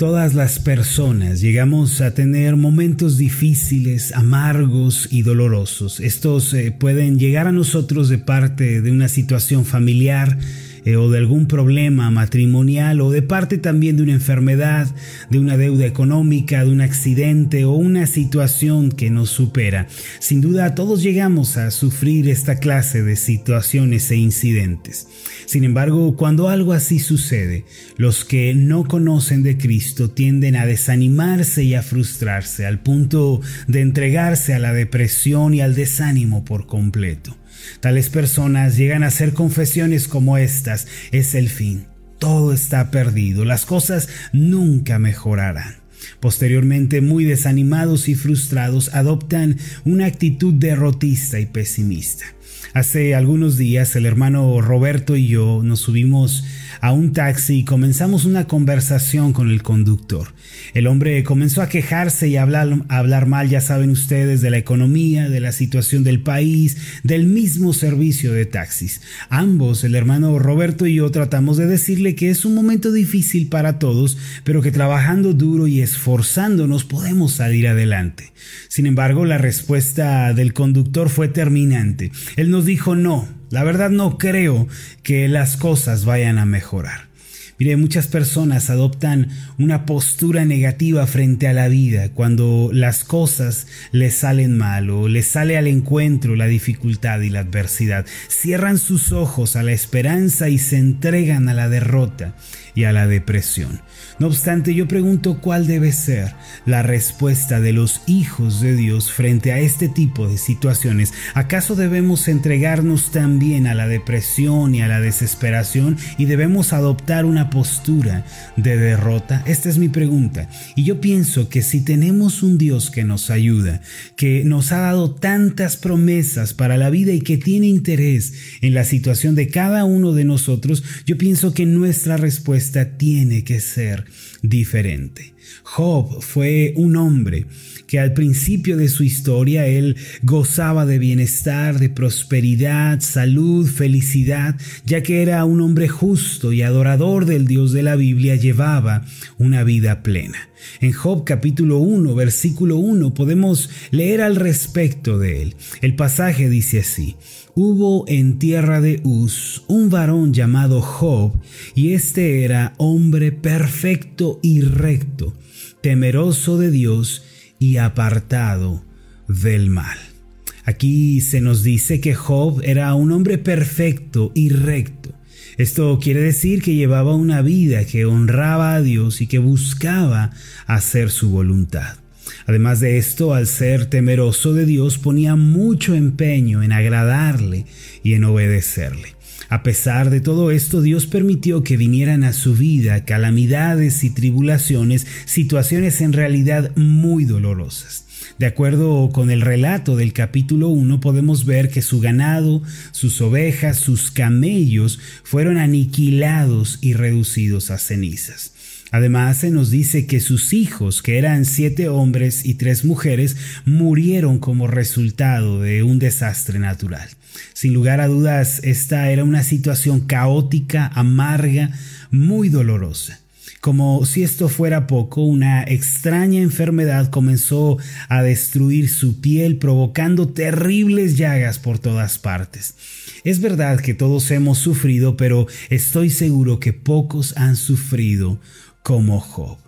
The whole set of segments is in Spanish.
Todas las personas llegamos a tener momentos difíciles, amargos y dolorosos. Estos eh, pueden llegar a nosotros de parte de una situación familiar, eh, o de algún problema matrimonial o de parte también de una enfermedad, de una deuda económica, de un accidente o una situación que nos supera. Sin duda todos llegamos a sufrir esta clase de situaciones e incidentes. Sin embargo, cuando algo así sucede, los que no conocen de Cristo tienden a desanimarse y a frustrarse al punto de entregarse a la depresión y al desánimo por completo. Tales personas llegan a hacer confesiones como estas, es el fin, todo está perdido, las cosas nunca mejorarán. Posteriormente, muy desanimados y frustrados, adoptan una actitud derrotista y pesimista. Hace algunos días el hermano Roberto y yo nos subimos a un taxi y comenzamos una conversación con el conductor. El hombre comenzó a quejarse y a hablar, mal, ya saben ustedes, de la economía, de la situación del país, del mismo servicio de taxis. Ambos, el hermano Roberto y yo, tratamos de decirle que es un momento difícil para todos, pero que trabajando duro y esforzándonos podemos salir adelante. Sin embargo, la respuesta del conductor fue terminante. Nos dijo no, la verdad no creo que las cosas vayan a mejorar. Mire, muchas personas adoptan una postura negativa frente a la vida cuando las cosas les salen mal o les sale al encuentro la dificultad y la adversidad. Cierran sus ojos a la esperanza y se entregan a la derrota y a la depresión. No obstante, yo pregunto cuál debe ser la respuesta de los hijos de Dios frente a este tipo de situaciones. ¿Acaso debemos entregarnos también a la depresión y a la desesperación y debemos adoptar una postura de derrota? Esta es mi pregunta. Y yo pienso que si tenemos un Dios que nos ayuda, que nos ha dado tantas promesas para la vida y que tiene interés en la situación de cada uno de nosotros, yo pienso que nuestra respuesta tiene que ser diferente. Job fue un hombre que al principio de su historia él gozaba de bienestar, de prosperidad, salud, felicidad, ya que era un hombre justo y adorador del Dios de la Biblia, llevaba una vida plena. En Job capítulo 1, versículo 1 podemos leer al respecto de él. El pasaje dice así, Hubo en tierra de Uz un varón llamado Job, y este era hombre perfecto y recto, temeroso de Dios y apartado del mal. Aquí se nos dice que Job era un hombre perfecto y recto. Esto quiere decir que llevaba una vida que honraba a Dios y que buscaba hacer su voluntad. Además de esto, al ser temeroso de Dios, ponía mucho empeño en agradarle y en obedecerle. A pesar de todo esto, Dios permitió que vinieran a su vida calamidades y tribulaciones, situaciones en realidad muy dolorosas. De acuerdo con el relato del capítulo 1, podemos ver que su ganado, sus ovejas, sus camellos fueron aniquilados y reducidos a cenizas. Además se nos dice que sus hijos, que eran siete hombres y tres mujeres, murieron como resultado de un desastre natural. Sin lugar a dudas, esta era una situación caótica, amarga, muy dolorosa. Como si esto fuera poco, una extraña enfermedad comenzó a destruir su piel, provocando terribles llagas por todas partes. Es verdad que todos hemos sufrido, pero estoy seguro que pocos han sufrido como Job.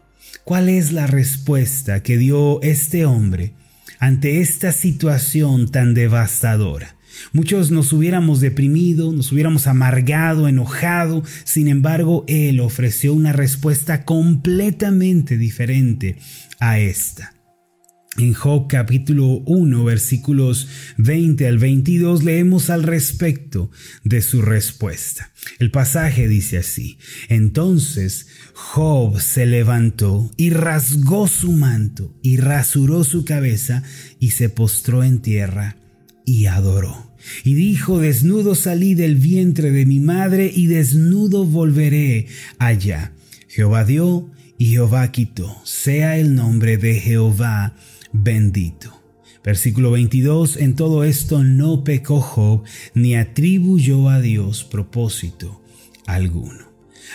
¿Cuál es la respuesta que dio este hombre ante esta situación tan devastadora? Muchos nos hubiéramos deprimido, nos hubiéramos amargado, enojado, sin embargo, Él ofreció una respuesta completamente diferente a esta. En Job capítulo 1 versículos 20 al 22 leemos al respecto de su respuesta. El pasaje dice así, entonces Job se levantó y rasgó su manto y rasuró su cabeza y se postró en tierra y adoró. Y dijo, desnudo salí del vientre de mi madre y desnudo volveré allá. Jehová dio y Jehová quitó. Sea el nombre de Jehová bendito. Versículo 22, en todo esto no pecó ni atribuyó a Dios propósito alguno.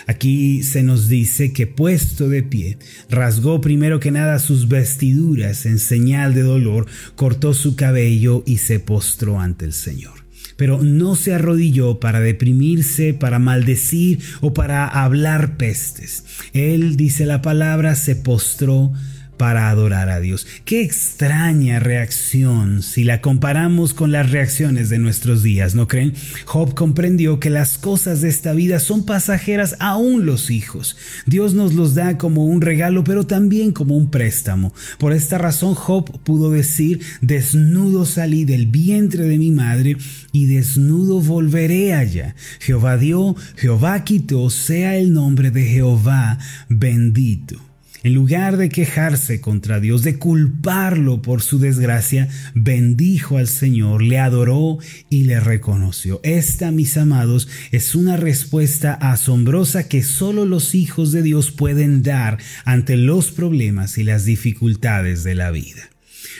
Aquí se nos dice que puesto de pie, rasgó primero que nada sus vestiduras en señal de dolor, cortó su cabello y se postró ante el Señor pero no se arrodilló para deprimirse, para maldecir o para hablar pestes. Él, dice la palabra, se postró para adorar a Dios. Qué extraña reacción si la comparamos con las reacciones de nuestros días, ¿no creen? Job comprendió que las cosas de esta vida son pasajeras, aún los hijos. Dios nos los da como un regalo, pero también como un préstamo. Por esta razón Job pudo decir, desnudo salí del vientre de mi madre y desnudo volveré allá. Jehová dio, Jehová quitó, sea el nombre de Jehová bendito. En lugar de quejarse contra Dios, de culparlo por su desgracia, bendijo al Señor, le adoró y le reconoció. Esta, mis amados, es una respuesta asombrosa que solo los hijos de Dios pueden dar ante los problemas y las dificultades de la vida.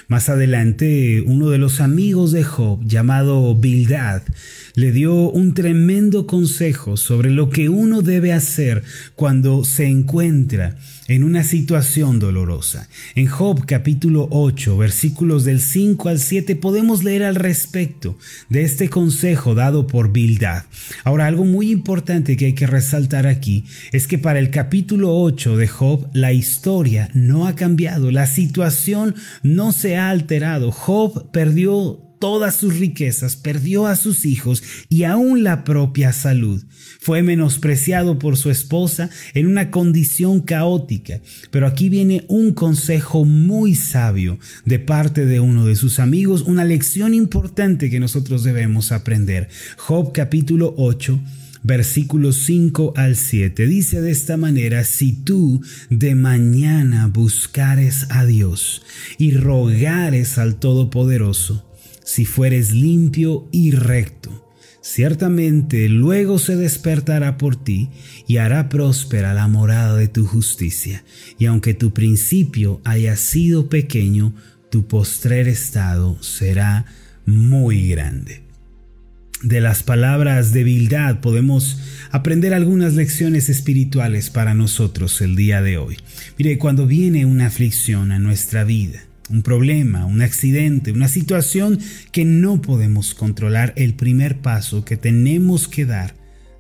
Más adelante, uno de los amigos de Job, llamado Bildad, le dio un tremendo consejo sobre lo que uno debe hacer cuando se encuentra en una situación dolorosa. En Job capítulo 8 versículos del 5 al 7 podemos leer al respecto de este consejo dado por Bildad. Ahora algo muy importante que hay que resaltar aquí es que para el capítulo 8 de Job la historia no ha cambiado, la situación no se ha alterado. Job perdió todas sus riquezas, perdió a sus hijos y aún la propia salud. Fue menospreciado por su esposa en una condición caótica. Pero aquí viene un consejo muy sabio de parte de uno de sus amigos, una lección importante que nosotros debemos aprender. Job capítulo 8 versículos 5 al 7. Dice de esta manera, si tú de mañana buscares a Dios y rogares al Todopoderoso, si fueres limpio y recto. Ciertamente luego se despertará por ti y hará próspera la morada de tu justicia, y aunque tu principio haya sido pequeño, tu postrer estado será muy grande. De las palabras de Bildad podemos aprender algunas lecciones espirituales para nosotros el día de hoy. Mire, cuando viene una aflicción a nuestra vida, un problema, un accidente, una situación que no podemos controlar, el primer paso que tenemos que dar,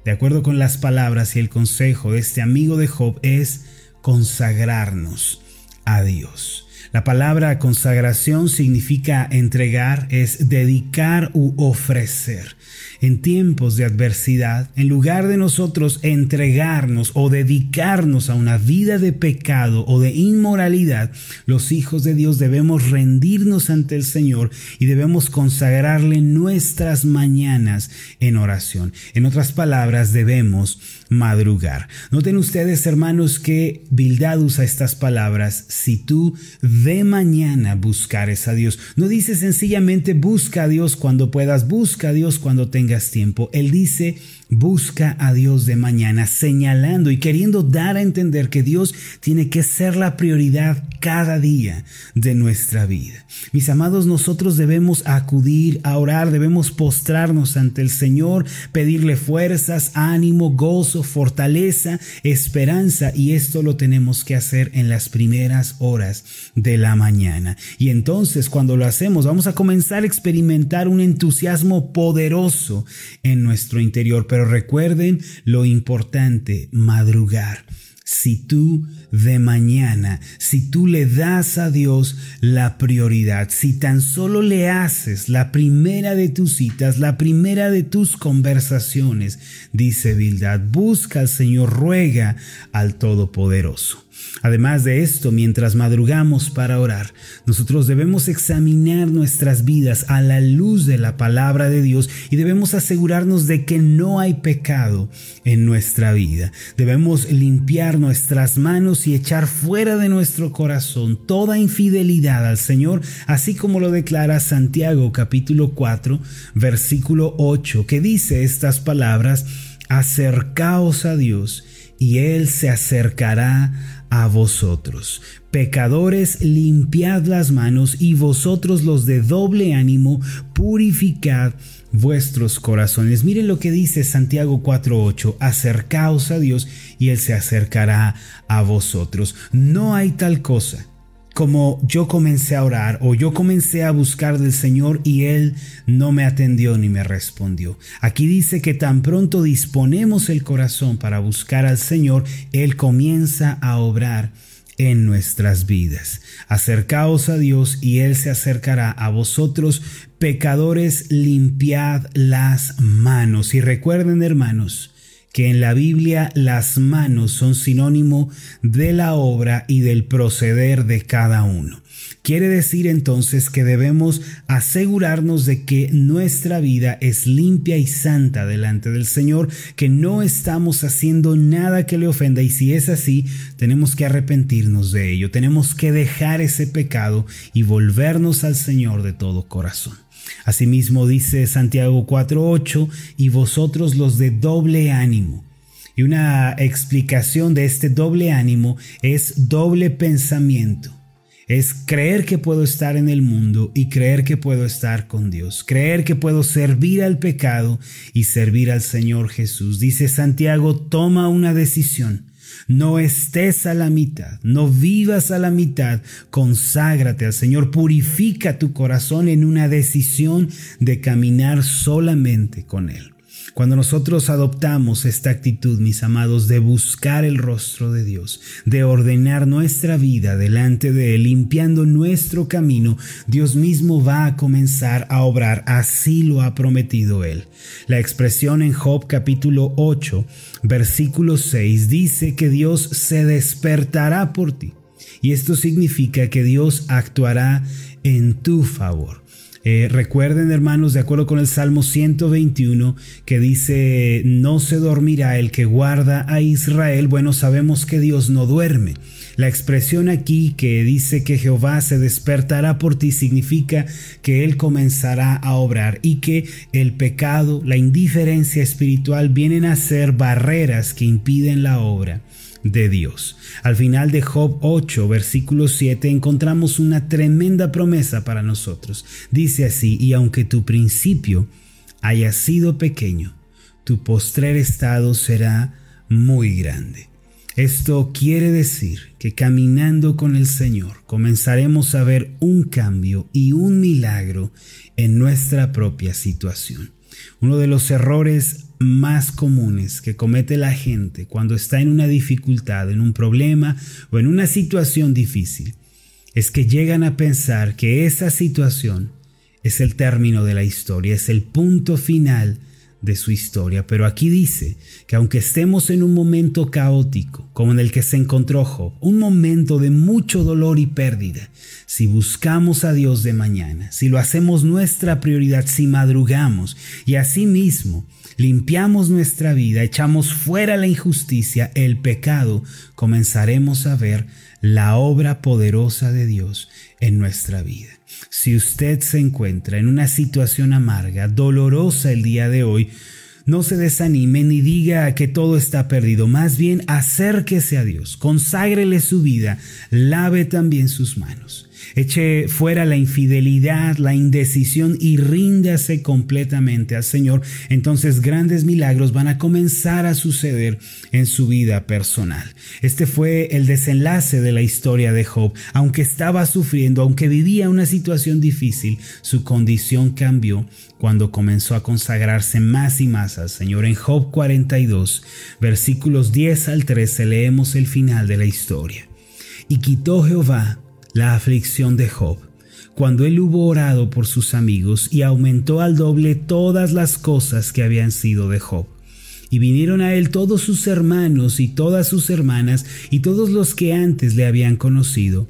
de acuerdo con las palabras y el consejo de este amigo de Job, es consagrarnos a Dios. La palabra consagración significa entregar, es dedicar u ofrecer en tiempos de adversidad, en lugar de nosotros entregarnos o dedicarnos a una vida de pecado o de inmoralidad, los hijos de Dios debemos rendirnos ante el Señor y debemos consagrarle nuestras mañanas en oración. En otras palabras, debemos madrugar. Noten ustedes, hermanos, que Bildad usa estas palabras, si tú de mañana buscares a Dios. No dice sencillamente busca a Dios cuando puedas, busca a Dios cuando tengas tiempo. Él dice, Busca a Dios de mañana, señalando y queriendo dar a entender que Dios tiene que ser la prioridad cada día de nuestra vida. Mis amados, nosotros debemos acudir a orar, debemos postrarnos ante el Señor, pedirle fuerzas, ánimo, fortaleza, esperanza y esto lo tenemos que hacer en las primeras horas de la mañana. Y entonces cuando lo hacemos vamos a comenzar a experimentar un entusiasmo poderoso en nuestro interior pero recuerden lo importante, madrugar. Si tú de mañana, si tú le das a Dios la prioridad, si tan solo le haces la primera de tus citas, la primera de tus conversaciones, dice Bildad, busca al Señor, ruega al Todopoderoso. Además de esto, mientras madrugamos para orar, nosotros debemos examinar nuestras vidas a la luz de la palabra de Dios y debemos asegurarnos de que no hay pecado en nuestra vida. Debemos limpiar nuestras manos y echar fuera de nuestro corazón toda infidelidad al Señor, así como lo declara Santiago capítulo 4, versículo 8, que dice estas palabras, acercaos a Dios y Él se acercará a vosotros. Pecadores, limpiad las manos y vosotros los de doble ánimo, purificad vuestros corazones. Miren lo que dice Santiago 4:8, acercaos a Dios y Él se acercará a vosotros. No hay tal cosa como yo comencé a orar o yo comencé a buscar del Señor y Él no me atendió ni me respondió. Aquí dice que tan pronto disponemos el corazón para buscar al Señor, Él comienza a obrar en nuestras vidas. Acercaos a Dios y Él se acercará a vosotros, pecadores, limpiad las manos. Y recuerden, hermanos, que en la Biblia las manos son sinónimo de la obra y del proceder de cada uno. Quiere decir entonces que debemos asegurarnos de que nuestra vida es limpia y santa delante del Señor, que no estamos haciendo nada que le ofenda y si es así, tenemos que arrepentirnos de ello, tenemos que dejar ese pecado y volvernos al Señor de todo corazón. Asimismo dice Santiago 4:8, y vosotros los de doble ánimo. Y una explicación de este doble ánimo es doble pensamiento. Es creer que puedo estar en el mundo y creer que puedo estar con Dios. Creer que puedo servir al pecado y servir al Señor Jesús. Dice Santiago, toma una decisión. No estés a la mitad, no vivas a la mitad, conságrate al Señor, purifica tu corazón en una decisión de caminar solamente con Él. Cuando nosotros adoptamos esta actitud, mis amados, de buscar el rostro de Dios, de ordenar nuestra vida delante de Él, limpiando nuestro camino, Dios mismo va a comenzar a obrar. Así lo ha prometido Él. La expresión en Job capítulo 8, versículo 6 dice que Dios se despertará por ti. Y esto significa que Dios actuará en tu favor. Eh, recuerden, hermanos, de acuerdo con el Salmo 121, que dice, no se dormirá el que guarda a Israel. Bueno, sabemos que Dios no duerme. La expresión aquí que dice que Jehová se despertará por ti significa que Él comenzará a obrar y que el pecado, la indiferencia espiritual vienen a ser barreras que impiden la obra de Dios. Al final de Job 8, versículo 7, encontramos una tremenda promesa para nosotros. Dice así, y aunque tu principio haya sido pequeño, tu postrer estado será muy grande. Esto quiere decir que caminando con el Señor comenzaremos a ver un cambio y un milagro en nuestra propia situación. Uno de los errores más comunes que comete la gente cuando está en una dificultad, en un problema o en una situación difícil es que llegan a pensar que esa situación es el término de la historia, es el punto final de su historia. Pero aquí dice que aunque estemos en un momento caótico, como en el que se encontró Job, un momento de mucho dolor y pérdida, si buscamos a Dios de mañana, si lo hacemos nuestra prioridad, si madrugamos y asimismo limpiamos nuestra vida, echamos fuera la injusticia, el pecado, comenzaremos a ver la obra poderosa de Dios en nuestra vida. Si usted se encuentra en una situación amarga, dolorosa el día de hoy, no se desanime ni diga que todo está perdido, más bien acérquese a Dios, conságrele su vida, lave también sus manos. Eche fuera la infidelidad, la indecisión y ríndase completamente al Señor. Entonces grandes milagros van a comenzar a suceder en su vida personal. Este fue el desenlace de la historia de Job. Aunque estaba sufriendo, aunque vivía una situación difícil, su condición cambió cuando comenzó a consagrarse más y más al Señor. En Job 42, versículos 10 al 13, leemos el final de la historia. Y quitó Jehová la aflicción de Job, cuando él hubo orado por sus amigos y aumentó al doble todas las cosas que habían sido de Job. Y vinieron a él todos sus hermanos y todas sus hermanas y todos los que antes le habían conocido.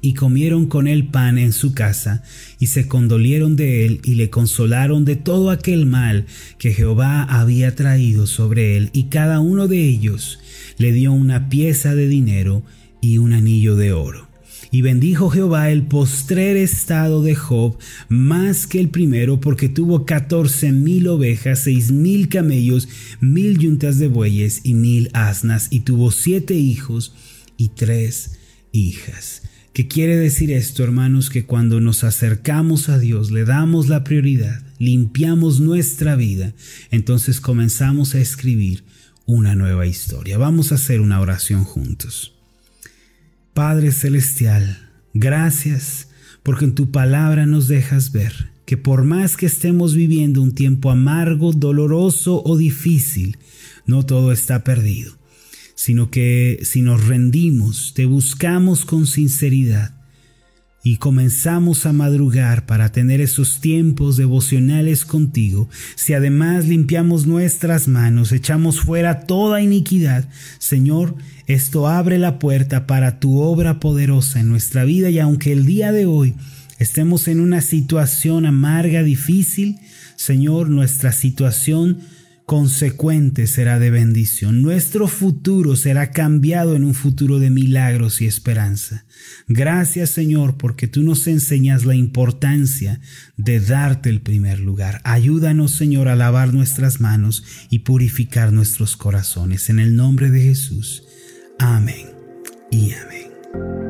Y comieron con él pan en su casa, y se condolieron de él y le consolaron de todo aquel mal que Jehová había traído sobre él, y cada uno de ellos le dio una pieza de dinero y un anillo de oro. Y bendijo Jehová el postrer estado de Job más que el primero, porque tuvo catorce mil ovejas, seis mil camellos, mil yuntas de bueyes y mil asnas, y tuvo siete hijos y tres hijas. ¿Qué quiere decir esto, hermanos? Que cuando nos acercamos a Dios, le damos la prioridad, limpiamos nuestra vida, entonces comenzamos a escribir una nueva historia. Vamos a hacer una oración juntos. Padre Celestial, gracias porque en tu palabra nos dejas ver que por más que estemos viviendo un tiempo amargo, doloroso o difícil, no todo está perdido, sino que si nos rendimos, te buscamos con sinceridad, y comenzamos a madrugar para tener esos tiempos devocionales contigo, si además limpiamos nuestras manos, echamos fuera toda iniquidad, Señor, esto abre la puerta para tu obra poderosa en nuestra vida y aunque el día de hoy estemos en una situación amarga, difícil, Señor, nuestra situación consecuente será de bendición. Nuestro futuro será cambiado en un futuro de milagros y esperanza. Gracias Señor porque tú nos enseñas la importancia de darte el primer lugar. Ayúdanos Señor a lavar nuestras manos y purificar nuestros corazones. En el nombre de Jesús. Amén y amén.